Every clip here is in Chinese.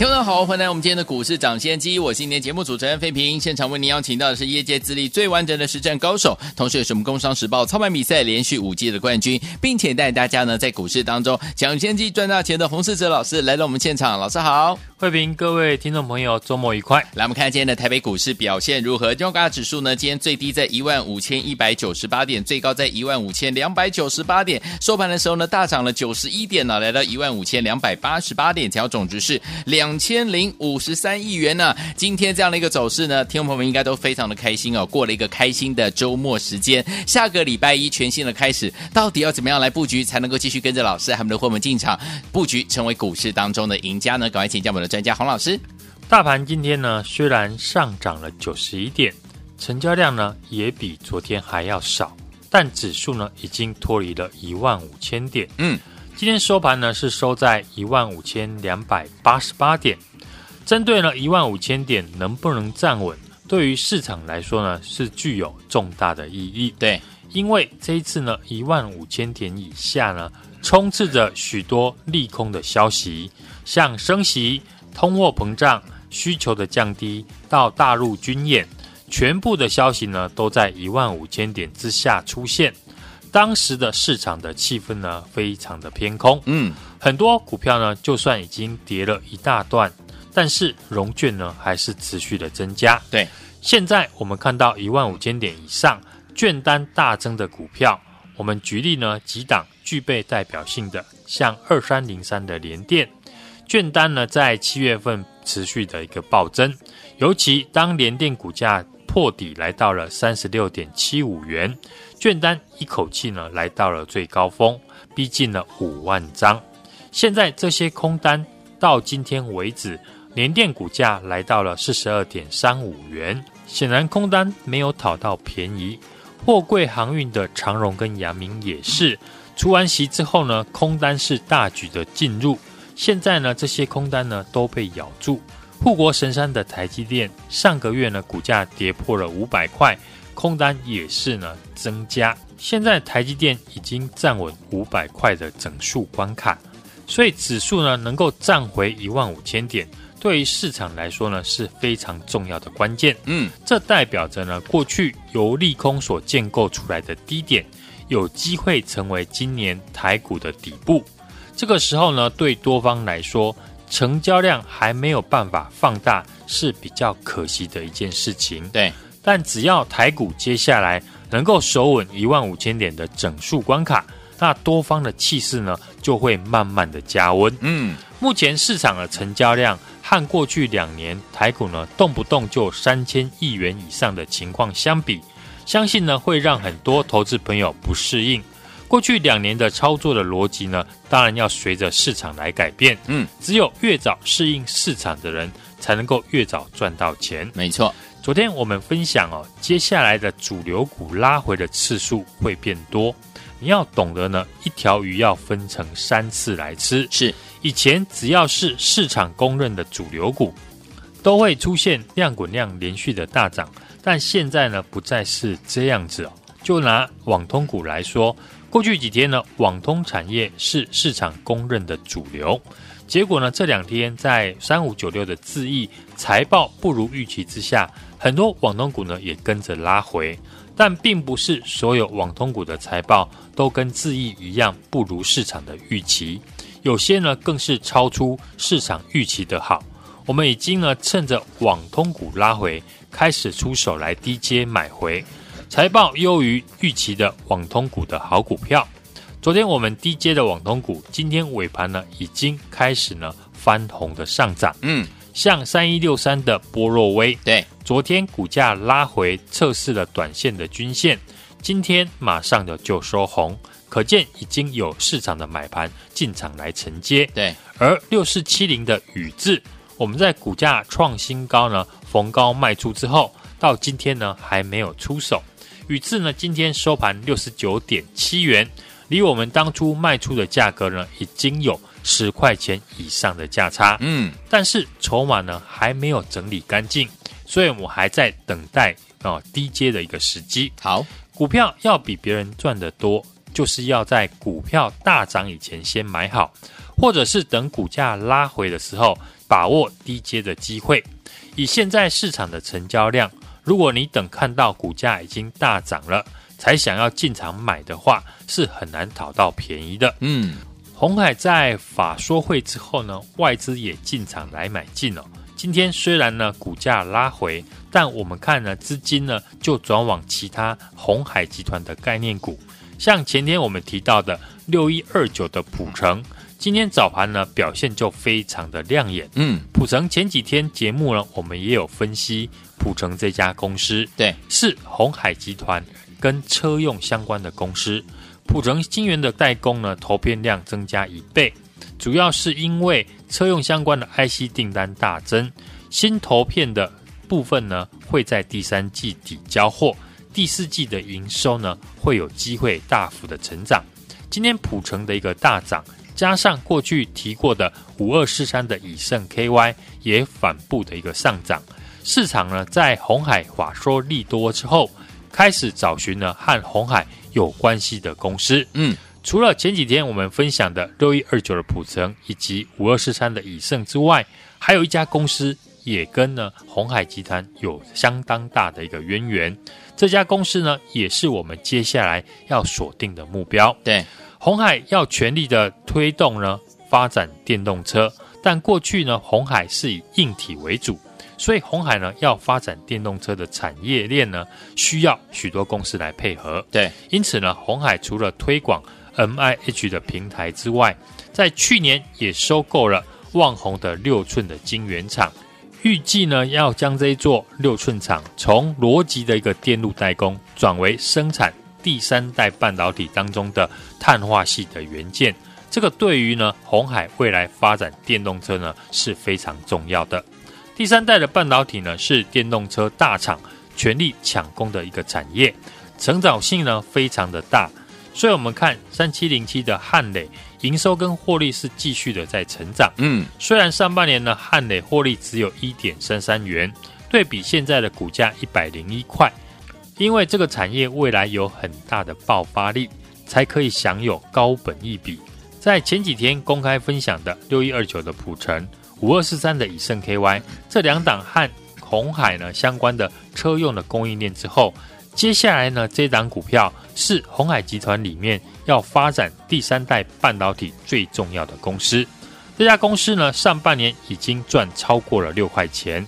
听众好，欢迎来我们今天的股市涨先机，我是今天节目主持人费平。现场为您邀请到的是业界资历最完整的实战高手，同时也是我们工商时报操盘比赛连续五季的冠军，并且带大家呢在股市当中抢先机赚大钱的洪世哲老师来到我们现场。老师好，费平，各位听众朋友，周末愉快。来，我们看今天的台北股市表现如何？中港指数呢，今天最低在一万五千一百九十八点，最高在一万五千两百九十八点，收盘的时候呢，大涨了九十一点呢，来到一万五千两百八十八点，成交总值是两。两千零五十三亿元呢、啊？今天这样的一个走势呢，听众朋友们应该都非常的开心哦，过了一个开心的周末时间。下个礼拜一全新的开始，到底要怎么样来布局，才能够继续跟着老师还有我们的伙伴进场布局，成为股市当中的赢家呢？赶快请教我们的专家洪老师。大盘今天呢，虽然上涨了九十一点，成交量呢也比昨天还要少，但指数呢已经脱离了一万五千点。嗯。今天收盘呢是收在一万五千两百八十八点，针对呢一万五千点能不能站稳，对于市场来说呢是具有重大的意义。对，因为这一次呢一万五千点以下呢充斥着许多利空的消息，像升息、通货膨胀、需求的降低到大陆军演，全部的消息呢都在一万五千点之下出现。当时的市场的气氛呢，非常的偏空。嗯，很多股票呢，就算已经跌了一大段，但是融券呢，还是持续的增加。对，现在我们看到一万五千点以上券单大增的股票，我们举例呢几档具备代表性的，像二三零三的联电，券单呢在七月份持续的一个暴增，尤其当联电股价破底来到了三十六点七五元。券单一口气呢来到了最高峰，逼近了五万张。现在这些空单到今天为止，联电股价来到了四十二点三五元，显然空单没有讨到便宜。货柜航运的长荣跟阳明也是，除完席之后呢，空单是大举的进入。现在呢，这些空单呢都被咬住。护国神山的台积电上个月呢股价跌破了五百块。空单也是呢增加，现在台积电已经站稳五百块的整数关卡，所以指数呢能够站回一万五千点，对于市场来说呢是非常重要的关键。嗯，这代表着呢过去由利空所建构出来的低点，有机会成为今年台股的底部。这个时候呢，对多方来说，成交量还没有办法放大，是比较可惜的一件事情。对。但只要台股接下来能够守稳一万五千点的整数关卡，那多方的气势呢就会慢慢的加温。嗯，目前市场的成交量和过去两年台股呢动不动就三千亿元以上的情况相比，相信呢会让很多投资朋友不适应。过去两年的操作的逻辑呢，当然要随着市场来改变。嗯，只有越早适应市场的人，才能够越早赚到钱。没错。昨天我们分享哦，接下来的主流股拉回的次数会变多。你要懂得呢，一条鱼要分成三次来吃。是，以前只要是市场公认的主流股，都会出现量滚量连续的大涨。但现在呢，不再是这样子哦。就拿网通股来说，过去几天呢，网通产业是市场公认的主流。结果呢，这两天在三五九六的智易财报不如预期之下。很多网通股呢也跟着拉回，但并不是所有网通股的财报都跟智易一样不如市场的预期，有些呢更是超出市场预期的好。我们已经呢趁着网通股拉回，开始出手来低阶买回财报优于预期的网通股的好股票。昨天我们低阶的网通股，今天尾盘呢已经开始呢翻红的上涨。嗯。像三一六三的波若威，对，昨天股价拉回测试了短线的均线，今天马上的就收红，可见已经有市场的买盘进场来承接。对，而六四七零的宇智，我们在股价创新高呢，逢高卖出之后，到今天呢还没有出手。宇智呢今天收盘六十九点七元，离我们当初卖出的价格呢已经有十块钱以上的价差。嗯，但是筹码呢还没有整理干净，所以我还在等待啊、哦、低阶的一个时机。好，股票要比别人赚得多，就是要在股票大涨以前先买好，或者是等股价拉回的时候把握低阶的机会。以现在市场的成交量，如果你等看到股价已经大涨了才想要进场买的话，是很难讨到便宜的。嗯，红海在法说会之后呢，外资也进场来买进了。今天虽然呢股价拉回，但我们看呢资金呢就转往其他红海集团的概念股，像前天我们提到的六一二九的普成。今天早盘呢，表现就非常的亮眼。嗯，普成前几天节目呢，我们也有分析普成这家公司，对，是红海集团跟车用相关的公司。普成晶圆的代工呢，投片量增加一倍，主要是因为车用相关的 IC 订单大增，新投片的部分呢，会在第三季底交货，第四季的营收呢，会有机会大幅的成长。今天普成的一个大涨。加上过去提过的五二四三的以盛 KY 也反复的一个上涨，市场呢在红海法说利多之后，开始找寻呢和红海有关系的公司。嗯，除了前几天我们分享的六一二九的普成以及五二四三的以盛之外，还有一家公司也跟呢鸿海集团有相当大的一个渊源。这家公司呢也是我们接下来要锁定的目标。对。鸿海要全力的推动呢，发展电动车，但过去呢，鸿海是以硬体为主，所以鸿海呢要发展电动车的产业链呢，需要许多公司来配合。对，因此呢，鸿海除了推广 MIH 的平台之外，在去年也收购了旺宏的六寸的晶圆厂，预计呢要将这座六寸厂从逻辑的一个电路代工转为生产。第三代半导体当中的碳化系的元件，这个对于呢红海未来发展电动车呢是非常重要的。第三代的半导体呢是电动车大厂全力抢攻的一个产业，成长性呢非常的大。所以我们看三七零七的汉磊营收跟获利是继续的在成长。嗯，虽然上半年呢汉磊获利只有一点三三元，对比现在的股价一百零一块。因为这个产业未来有很大的爆发力，才可以享有高本益比。在前几天公开分享的六一二九的普成、五二四三的以盛 KY 这两档和鸿海呢相关的车用的供应链之后，接下来呢这档股票是鸿海集团里面要发展第三代半导体最重要的公司。这家公司呢上半年已经赚超过了六块钱，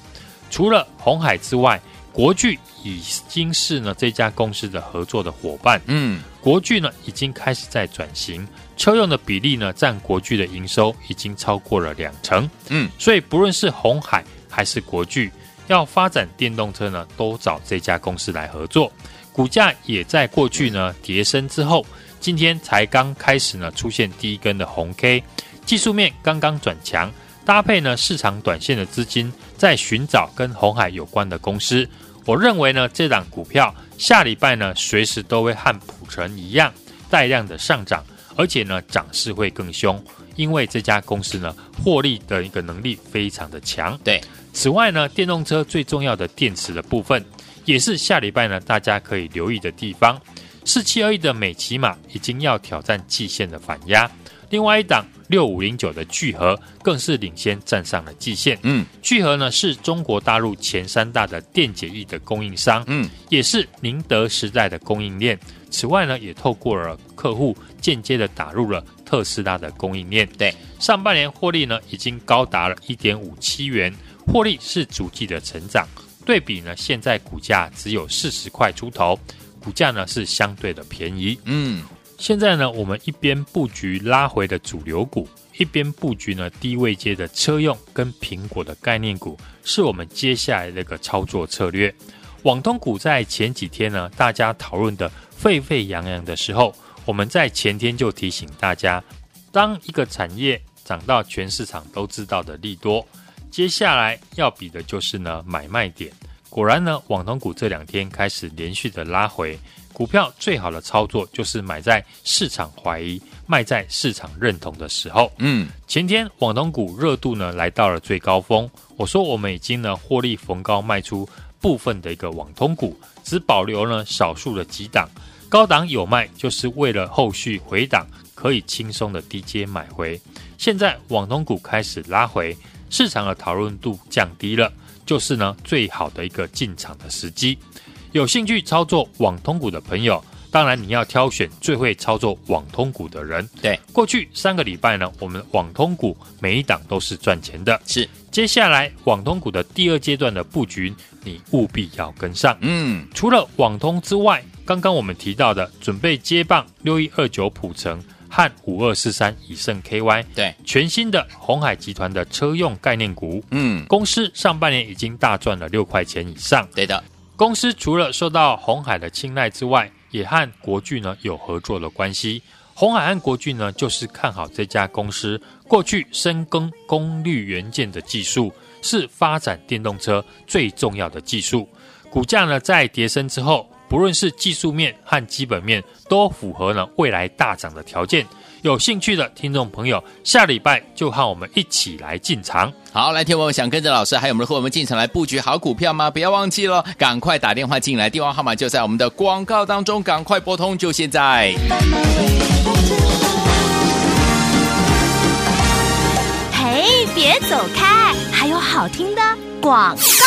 除了红海之外，国巨。已经是呢这家公司的合作的伙伴，嗯，国巨呢已经开始在转型，车用的比例呢占国巨的营收已经超过了两成，嗯，所以不论是红海还是国巨要发展电动车呢，都找这家公司来合作，股价也在过去呢跌升之后，今天才刚开始呢出现第一根的红 K，技术面刚刚转强，搭配呢市场短线的资金在寻找跟红海有关的公司。我认为呢，这档股票下礼拜呢，随时都会和普成一样带量的上涨，而且呢，涨势会更凶，因为这家公司呢，获利的一个能力非常的强。对，此外呢，电动车最重要的电池的部分，也是下礼拜呢，大家可以留意的地方。四七二一的美琪玛已经要挑战季线的反压。另外一档六五零九的聚合更是领先站上了季线。嗯，聚合呢是中国大陆前三大的电解液的供应商，嗯，也是宁德时代的供应链。此外呢，也透过了客户间接的打入了特斯拉的供应链。对，上半年获利呢已经高达了一点五七元，获利是逐季的成长。对比呢，现在股价只有四十块出头，股价呢是相对的便宜。嗯。现在呢，我们一边布局拉回的主流股，一边布局呢低位阶的车用跟苹果的概念股，是我们接下来的一个操作策略。网通股在前几天呢，大家讨论的沸沸扬扬的时候，我们在前天就提醒大家，当一个产业涨到全市场都知道的利多，接下来要比的就是呢买卖点。果然呢，网通股这两天开始连续的拉回。股票最好的操作就是买在市场怀疑、卖在市场认同的时候。嗯，前天网通股热度呢来到了最高峰，我说我们已经呢获利逢高卖出部分的一个网通股，只保留了少数的几档，高档有卖，就是为了后续回档可以轻松的低阶买回。现在网通股开始拉回，市场的讨论度降低了，就是呢最好的一个进场的时机。有兴趣操作网通股的朋友，当然你要挑选最会操作网通股的人。对，过去三个礼拜呢，我们网通股每一档都是赚钱的。是，接下来网通股的第二阶段的布局，你务必要跟上。嗯，除了网通之外，刚刚我们提到的准备接棒六一二九普成和五二四三以盛 KY，对，全新的鸿海集团的车用概念股，嗯，公司上半年已经大赚了六块钱以上。对的。公司除了受到红海的青睐之外，也和国巨呢有合作的关系。红海和国巨呢，就是看好这家公司过去深耕功率元件的技术，是发展电动车最重要的技术。股价呢在跌升之后，不论是技术面和基本面，都符合了未来大涨的条件。有兴趣的听众朋友，下礼拜就和我们一起来进场。好，来听我们想跟着老师还有我们和我们进场来布局好股票吗？不要忘记了，赶快打电话进来，电话号码就在我们的广告当中，赶快拨通，就现在。嘿，别走开，还有好听的广告。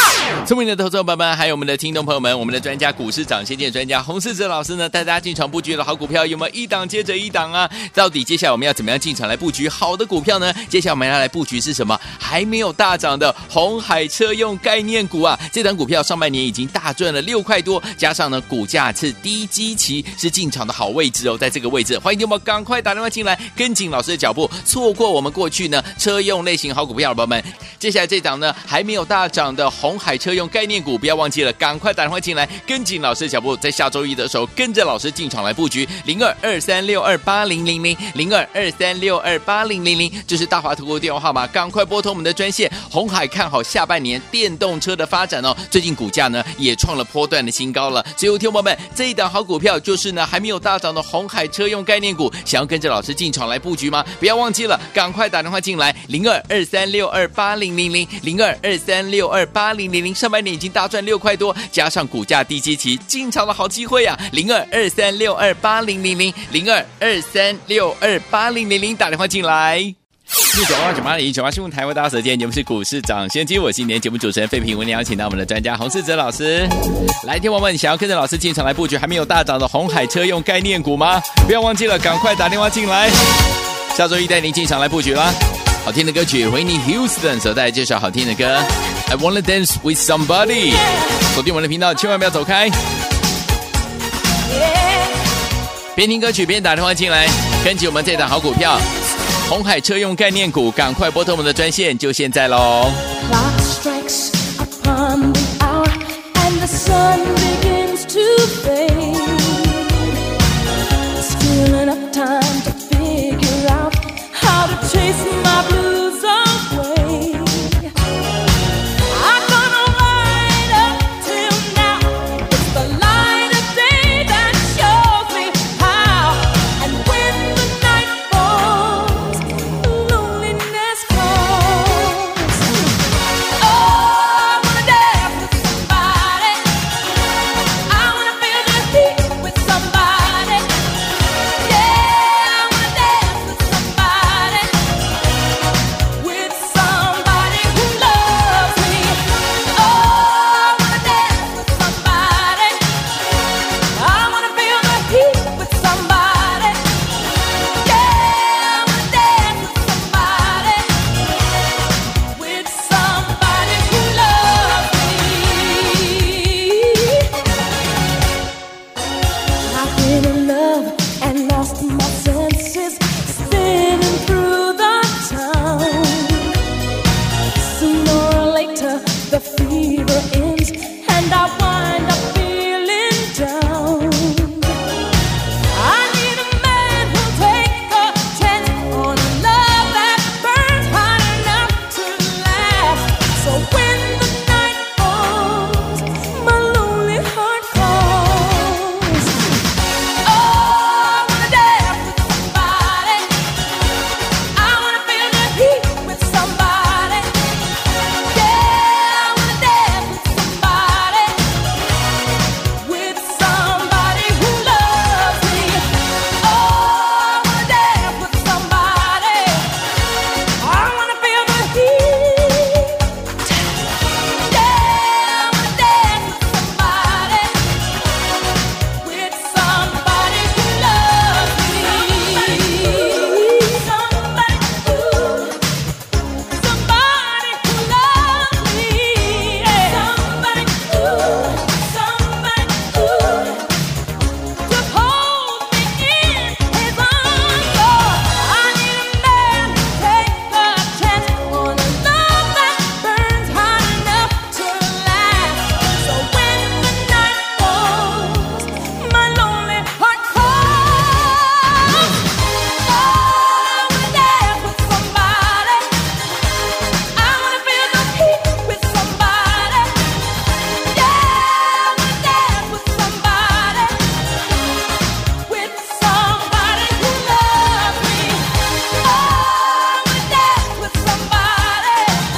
聪明的投资者朋友们，还有我们的听众朋友们，我们的专家股市涨先见专家洪世哲老师呢，带大家进场布局的好股票有没有一档接着一档啊？到底 接下来我们要怎么样进场来布局好的股票呢？接下来我们要来布局是什么？还没有大涨的红海车用概念股啊！这档股票上半年已经大赚了六块多，加上呢股价是低基期，是进场的好位置哦，在这个位置，欢迎听我们赶快打电话进来，跟紧老师的脚步，错过我们过去呢车用类型好股票宝宝们，接下来这档呢还没有大涨的红海。车用概念股，不要忘记了，赶快打电话进来，跟紧老师脚步，在下周一的时候跟着老师进场来布局零二二三六二八零零零零二二三六二八零零零，这是大华投顾电话号码，赶快拨通我们的专线。红海看好下半年电动车的发展哦，最近股价呢也创了波段的新高了。所以，听众朋友们，这一档好股票就是呢还没有大涨的红海车用概念股，想要跟着老师进场来布局吗？不要忘记了，赶快打电话进来零二二三六二八零零零零二二三六二八零零零。上半年已经大赚六块多，加上股价低基期，进场的好机会啊！零二二三六二八零零零零二二三六二八零零零，打电话进来。六九二九八零九八新闻台为大家所见，节目是股市涨先机，我是今年节目主持人费平，为您邀请到我们的专家洪世哲老师来听我们，想要跟着老师进场来布局还没有大涨的红海车用概念股吗？不要忘记了，赶快打电话进来。下周一带您进场来布局啦！好听的歌曲为你 Houston 所带来介绍好听的歌 I wanna dance with somebody。锁定我们的频道，千万不要走开。边听歌曲边打电话进来，跟紧我们这档好股票，红海车用概念股，赶快拨通我们的专线，就现在喽。Time to figure out how to chase my blue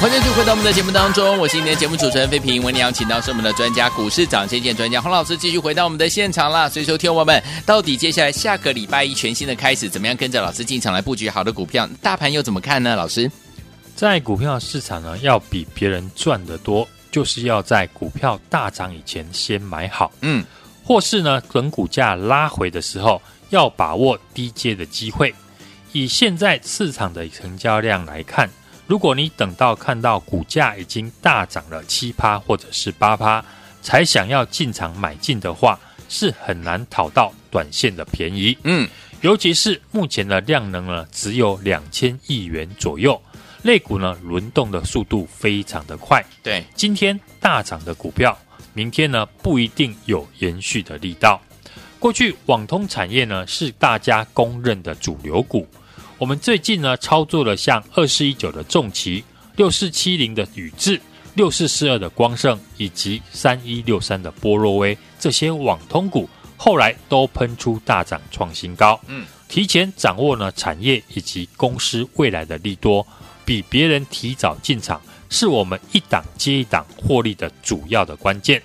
回到我们的节目当中，我是今天的节目主持人费平。为您邀请到是我们的专家股市长先见专家洪老师，继续回到我们的现场啦。所以说，听我们到底接下来下个礼拜一全新的开始，怎么样跟着老师进场来布局好的股票？大盘又怎么看呢？老师，在股票市场呢，要比别人赚得多，就是要在股票大涨以前先买好，嗯，或是呢，等股价拉回的时候，要把握低阶的机会。以现在市场的成交量来看，如果你等到看到股价已经大涨了七趴或者是八趴，才想要进场买进的话，是很难讨到短线的便宜。嗯，尤其是目前的量能呢，只有两千亿元左右，类股呢轮动的速度非常的快。对，今天大涨的股票，明天呢不一定有延续的力道。过去网通产业呢是大家公认的主流股。我们最近呢操作了像二四一九的重旗、六四七零的宇智、六四四二的光盛以及三一六三的波若威这些网通股，后来都喷出大涨创新高。嗯，提前掌握呢产业以及公司未来的利多，比别人提早进场，是我们一档接一档获利的主要的关键。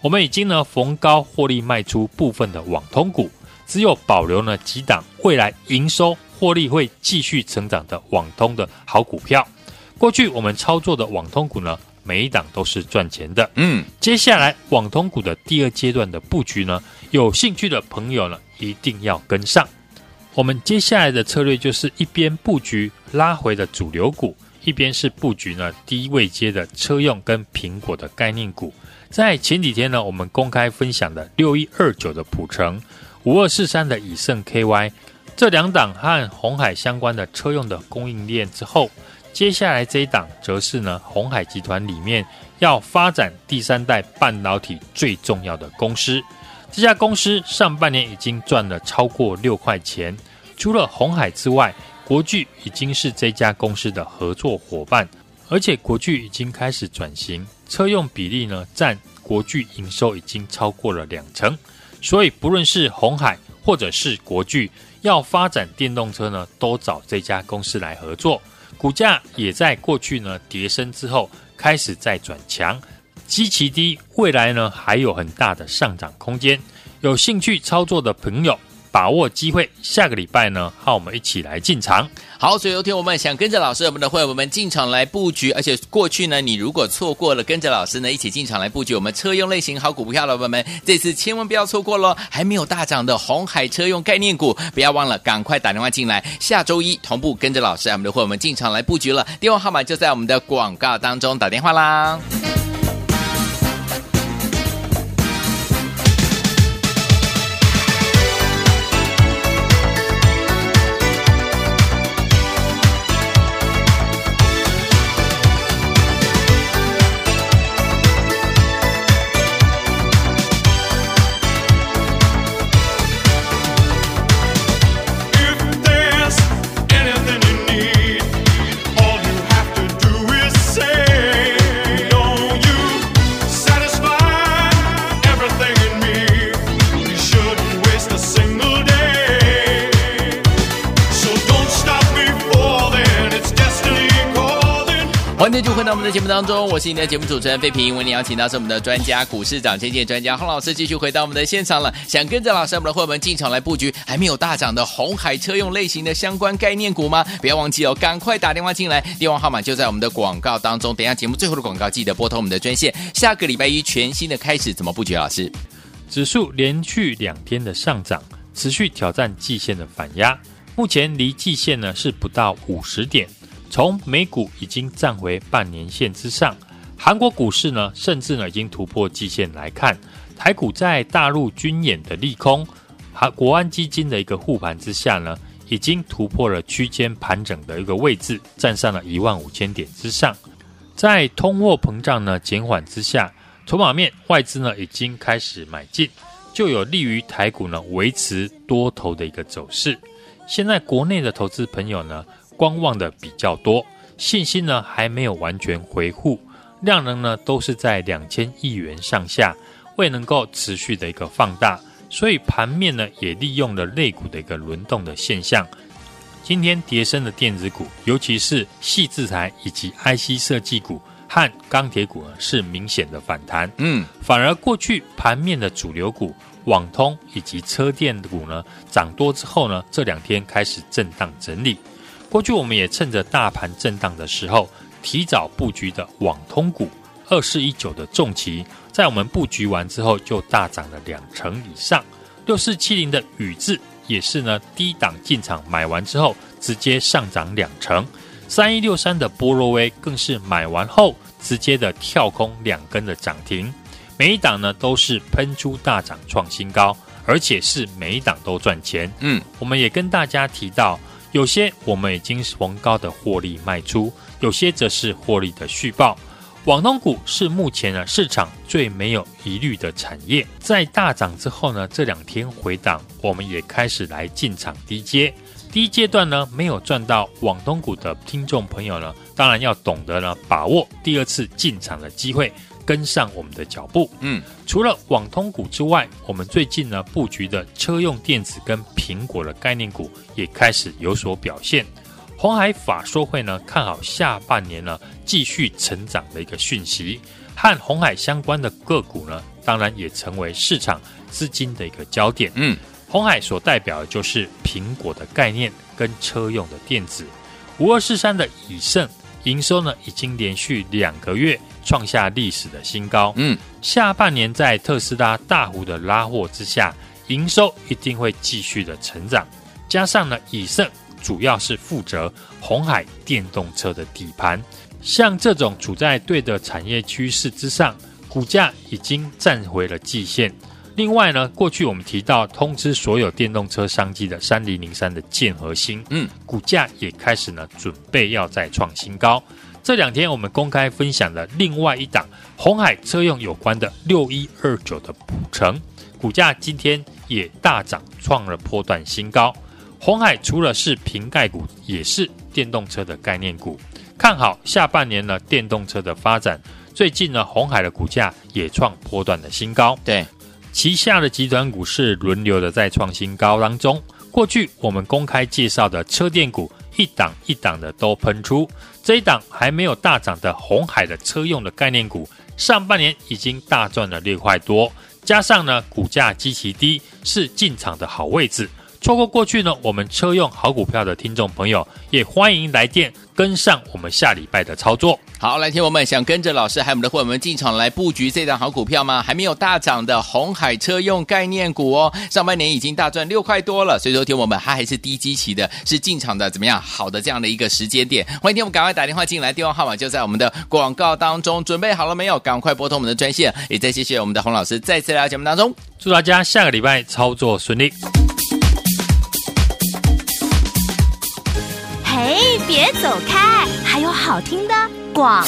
我们已经呢逢高获利卖出部分的网通股，只有保留呢几档未来营收。获利会继续成长的网通的好股票，过去我们操作的网通股呢，每一档都是赚钱的。嗯，接下来网通股的第二阶段的布局呢，有兴趣的朋友呢，一定要跟上。我们接下来的策略就是一边布局拉回的主流股，一边是布局呢低位阶的车用跟苹果的概念股。在前几天呢，我们公开分享的六一二九的普城，五二四三的以盛 KY。这两档和鸿海相关的车用的供应链之后，接下来这一档则是呢鸿海集团里面要发展第三代半导体最重要的公司。这家公司上半年已经赚了超过六块钱。除了鸿海之外，国巨已经是这家公司的合作伙伴，而且国巨已经开始转型，车用比例呢占国巨营收已经超过了两成。所以不论是红海或者是国巨。要发展电动车呢，都找这家公司来合作。股价也在过去呢跌升之后开始在转强，极其低，未来呢还有很大的上涨空间。有兴趣操作的朋友，把握机会，下个礼拜呢，和我们一起来进场。好，所以有听我们想跟着老师，我们的会员们进场来布局，而且过去呢，你如果错过了跟着老师呢一起进场来布局我们车用类型好股票的朋友们，这次千万不要错过喽！还没有大涨的红海车用概念股，不要忘了赶快打电话进来，下周一同步跟着老师，我们的会员们进场来布局了。电话号码就在我们的广告当中，打电话啦。我是你的节目主持人费平。为你邀请到是我们的专家股市涨先见专家洪老师，继续回到我们的现场了。想跟着老师我们的伙伴们进场来布局还没有大涨的红海车用类型的相关概念股吗？不要忘记哦，赶快打电话进来，电话号码就在我们的广告当中。等一下节目最后的广告，记得拨通我们的专线。下个礼拜一全新的开始，怎么布局？老师，指数连续两天的上涨，持续挑战季线的反压，目前离季线呢是不到五十点。从美股已经站回半年线之上，韩国股市呢，甚至呢已经突破季线来看，台股在大陆军演的利空，和国安基金的一个护盘之下呢，已经突破了区间盘整的一个位置，站上了一万五千点之上。在通货膨胀呢减缓之下，筹码面外资呢已经开始买进，就有利于台股呢维持多头的一个走势。现在国内的投资朋友呢，观望的比较多，信心呢还没有完全回复，量能呢都是在两千亿元上下，未能够持续的一个放大，所以盘面呢也利用了类股的一个轮动的现象，今天跌升的电子股，尤其是细制材以及 IC 设计股和钢铁股呢，是明显的反弹。嗯，反而过去盘面的主流股网通以及车电股呢，涨多之后呢，这两天开始震荡整理。过去我们也趁着大盘震荡的时候，提早布局的网通股二四一九的重骑，在我们布局完之后就大涨了两成以上。六四七零的宇智也是呢，低档进场买完之后直接上涨两成。三一六三的波罗威更是买完后直接的跳空两根的涨停，每一档呢都是喷出大涨创新高，而且是每一档都赚钱。嗯，我们也跟大家提到。有些我们已经逢高的获利卖出，有些则是获利的续报。网通股是目前呢市场最没有疑虑的产业，在大涨之后呢，这两天回档，我们也开始来进场低阶。第一阶段呢，没有赚到网通股的听众朋友呢，当然要懂得呢把握第二次进场的机会。跟上我们的脚步，嗯，除了网通股之外，我们最近呢布局的车用电子跟苹果的概念股也开始有所表现。红海法说会呢看好下半年呢继续成长的一个讯息，和红海相关的个股呢，当然也成为市场资金的一个焦点。嗯，红海所代表的就是苹果的概念跟车用的电子，五二四三的以盛。营收呢，已经连续两个月创下历史的新高。嗯，下半年在特斯拉大幅的拉货之下，营收一定会继续的成长。加上呢，以盛主要是负责红海电动车的底盘，像这种处在对的产业趋势之上，股价已经站回了季线。另外呢，过去我们提到通知所有电动车商机的三零零三的建核心，嗯，股价也开始呢准备要再创新高。这两天我们公开分享了另外一档红海车用有关的六一二九的普成，股价今天也大涨，创了波段新高。红海除了是瓶盖股，也是电动车的概念股，看好下半年呢电动车的发展。最近呢，红海的股价也创波段的新高。对。旗下的集团股是轮流的在创新高当中。过去我们公开介绍的车电股，一档一档的都喷出。这一档还没有大涨的红海的车用的概念股，上半年已经大赚了六块多，加上呢股价极其低，是进场的好位置。错过过去呢，我们车用好股票的听众朋友，也欢迎来电跟上我们下礼拜的操作。好，来听我们想跟着老师还有我们的伙伴们进场来布局这档好股票吗？还没有大涨的红海车用概念股哦，上半年已经大赚六块多了，所以说听我们它还是低基期的，是进场的怎么样？好的这样的一个时间点，欢迎听我们赶快打电话进来，电话号码就在我们的广告当中，准备好了没有？赶快拨通我们的专线，也再谢谢我们的洪老师再次来到节目当中，祝大家下个礼拜操作顺利。哎，别走开，还有好听的广。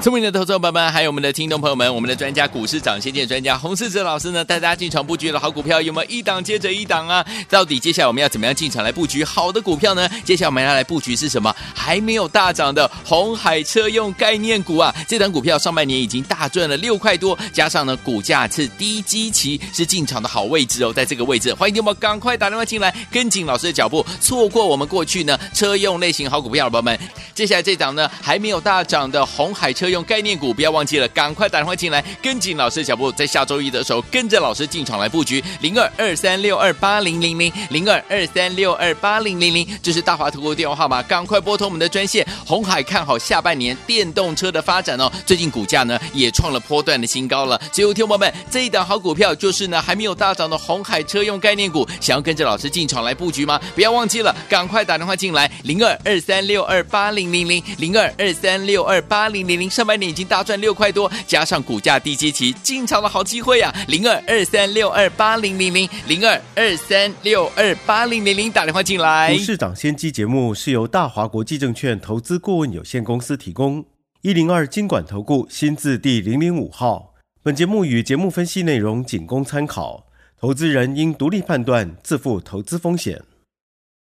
聪明的投资者朋友们，还有我们的听众朋友们，我们的专家股市涨先见专家洪世哲老师呢，带大家进场布局的好股票有没有一档接着一档啊？到底接下来我们要怎么样进场来布局好的股票呢？接下来我们要来布局是什么？还没有大涨的红海车用概念股啊！这档股票上半年已经大赚了六块多，加上呢股价是低基期，是进场的好位置哦，在这个位置，欢迎听我们赶快打电话进来，跟紧老师的脚步，错过我们过去呢车用类型好股票的朋友们，接下来这档呢还没有大涨的红海车用概念股，不要忘记了，赶快打电话进来，跟紧老师的脚步，在下周一的时候跟着老师进场来布局零二二三六二八零零零零二二三六二八零零零，这是大华投顾电话号码，赶快拨通我们的专线。红海看好下半年电动车的发展哦，最近股价呢也创了波段的新高了。所以，听众朋友们，这一档好股票就是呢还没有大涨的红海车用概念股，想要跟着老师进场来布局吗？不要忘记了，赶快打电话进来零二二三六二八零零零零二二三六二八零零零，上半年已经。大赚六块多，加上股价低基期，进场的好机会啊！零二二三六二八零零零零二二三六二八零零零，打电话进来。股市涨先机节目是由大华国际证券投资顾问有限公司提供，一零二经管投顾新字第零零五号。本节目与节目分析内容仅供参考，投资人应独立判断，自负投资风险。